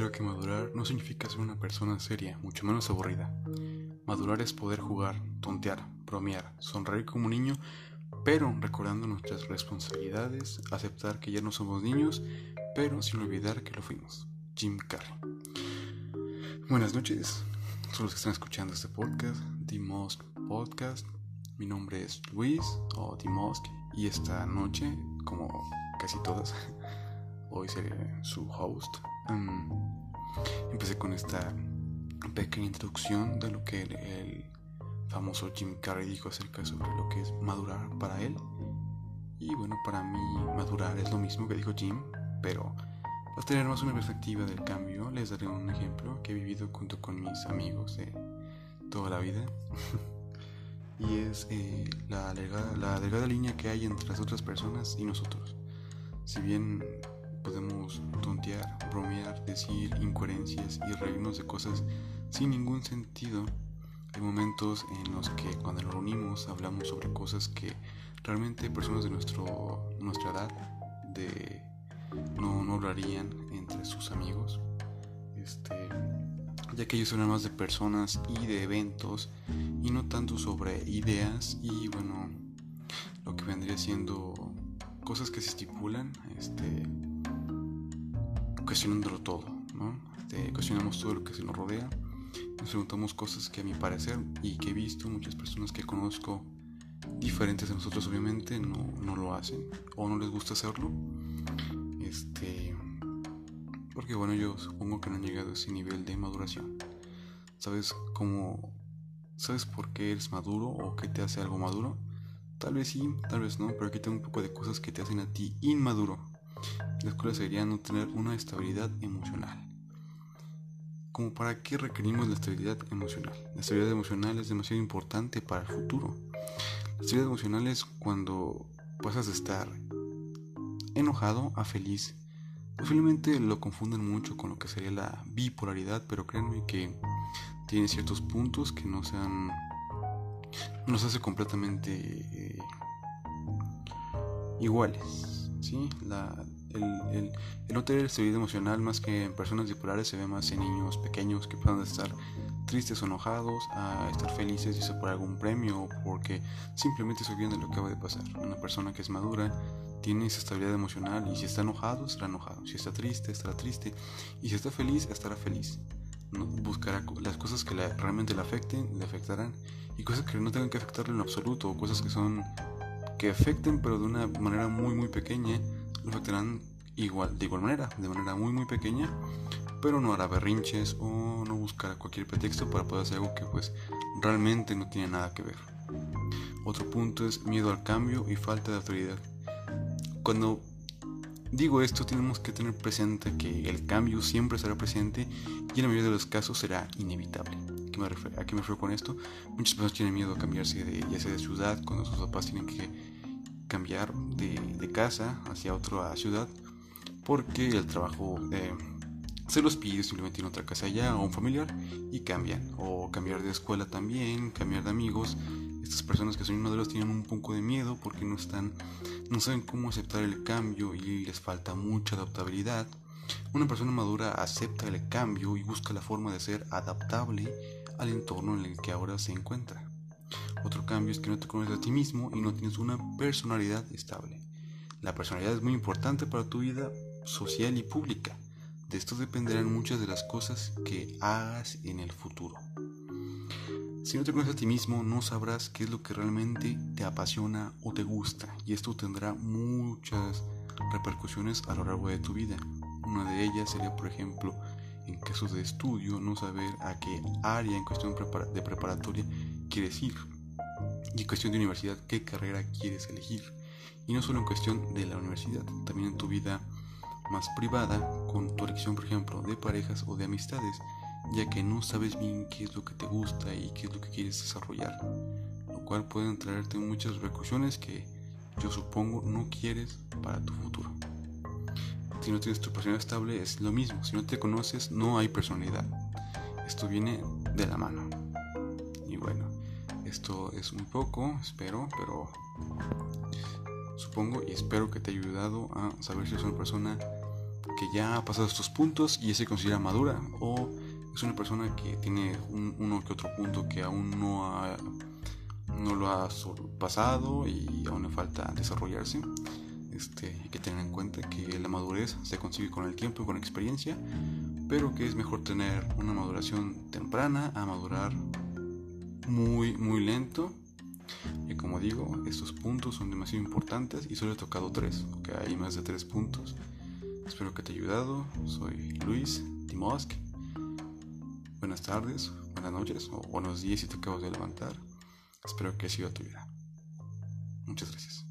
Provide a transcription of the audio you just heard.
Creo que madurar no significa ser una persona seria, mucho menos aburrida. Madurar es poder jugar, tontear, bromear, sonreír como un niño, pero recordando nuestras responsabilidades, aceptar que ya no somos niños, pero sin olvidar que lo fuimos. Jim Carrey. Buenas noches, son los que están escuchando este podcast, The Mosque Podcast. Mi nombre es Luis o The Mosque y esta noche, como casi todas, hoy seré su host. Um, empecé con esta pequeña introducción de lo que el, famoso Jim Carrey dijo acerca sobre lo que es madurar para él. Y bueno, para mí madurar es lo mismo que dijo Jim, pero para tener más una perspectiva del cambio, les daré un ejemplo que he vivido junto con mis amigos de toda la vida. y es eh, la, delgada, la delgada línea que hay entre las otras personas y nosotros. Si bien podemos tontear, bromear, decir incoherencias y reírnos de cosas sin ningún sentido, hay momentos en los que cuando nos reunimos hablamos sobre cosas que realmente personas de nuestro, nuestra edad de, no, no hablarían entre sus amigos. Este, ya que ellos hablan más de personas y de eventos y no tanto sobre ideas y bueno, lo que vendría siendo cosas que se estipulan, este, cuestionándolo todo, ¿no? Cuestionamos todo lo que se nos rodea, nos preguntamos cosas que a mi parecer y que he visto muchas personas que conozco diferentes a nosotros obviamente no, no lo hacen o no les gusta hacerlo. Este, porque bueno, yo supongo que no han llegado a ese nivel de maduración. ¿Sabes cómo, sabes por qué eres maduro o qué te hace algo maduro? Tal vez sí, tal vez no, pero aquí tengo un poco de cosas que te hacen a ti inmaduro. La escuela sería no tener una estabilidad emocional. ¿Cómo para qué requerimos la estabilidad emocional? La estabilidad emocional es demasiado importante para el futuro. La estabilidad emocional es cuando pasas de estar enojado a feliz. Posiblemente lo confunden mucho con lo que sería la bipolaridad, pero créanme que tiene ciertos puntos que no sean nos hace completamente eh, iguales. ¿Sí? La, el, el, no tener estabilidad emocional más que en personas bipolares se ve más en niños pequeños que puedan estar tristes o enojados a estar felices y por algún premio o porque simplemente se olvidan de lo que acaba de pasar. Una persona que es madura tiene esa estabilidad emocional y si está enojado estará enojado, si está triste estará triste y si está feliz estará feliz. Buscará las cosas que realmente le afecten, le afectarán y cosas que no tengan que afectarle en absoluto o cosas que son que afecten pero de una manera muy muy pequeña lo afectarán igual de igual manera de manera muy muy pequeña pero no hará berrinches o no buscará cualquier pretexto para poder hacer algo que pues realmente no tiene nada que ver. Otro punto es miedo al cambio y falta de autoridad. Cuando digo esto tenemos que tener presente que el cambio siempre será presente y en la mayoría de los casos será inevitable me ¿A qué me refiero con esto? Muchas personas tienen miedo a cambiarse de, ya sea de ciudad, cuando sus papás tienen que cambiar de, de casa hacia otra ciudad, porque el trabajo eh, se los pide simplemente en otra casa allá o un familiar y cambian. O cambiar de escuela también, cambiar de amigos. Estas personas que son inmaduras tienen un poco de miedo porque no están, no saben cómo aceptar el cambio y les falta mucha adaptabilidad. Una persona madura acepta el cambio y busca la forma de ser adaptable al entorno en el que ahora se encuentra. Otro cambio es que no te conoces a ti mismo y no tienes una personalidad estable. La personalidad es muy importante para tu vida social y pública. De esto dependerán muchas de las cosas que hagas en el futuro. Si no te conoces a ti mismo, no sabrás qué es lo que realmente te apasiona o te gusta, y esto tendrá muchas repercusiones a lo largo de tu vida. Una de ellas sería, por ejemplo, en casos de estudio, no saber a qué área en cuestión de preparatoria quieres ir. Y en cuestión de universidad, qué carrera quieres elegir. Y no solo en cuestión de la universidad, también en tu vida más privada, con tu elección, por ejemplo, de parejas o de amistades, ya que no sabes bien qué es lo que te gusta y qué es lo que quieres desarrollar, lo cual pueden traerte muchas repercusiones que yo supongo no quieres para tu futuro. Si no tienes tu personalidad estable es lo mismo. Si no te conoces no hay personalidad. Esto viene de la mano. Y bueno, esto es un poco, espero, pero supongo y espero que te haya ayudado a saber si eres una persona que ya ha pasado estos puntos y se considera madura o es una persona que tiene uno que otro punto que aún no ha no lo ha pasado y aún le falta desarrollarse. Este, hay que tener en cuenta que la madurez se consigue con el tiempo y con experiencia, pero que es mejor tener una maduración temprana a madurar muy, muy lento. Y como digo, estos puntos son demasiado importantes y solo he tocado tres, que hay más de tres puntos. Espero que te haya ayudado. Soy Luis Timosk. Buenas tardes, buenas noches o buenos días si te acabas de levantar. Espero que haya sido tu vida. Muchas gracias.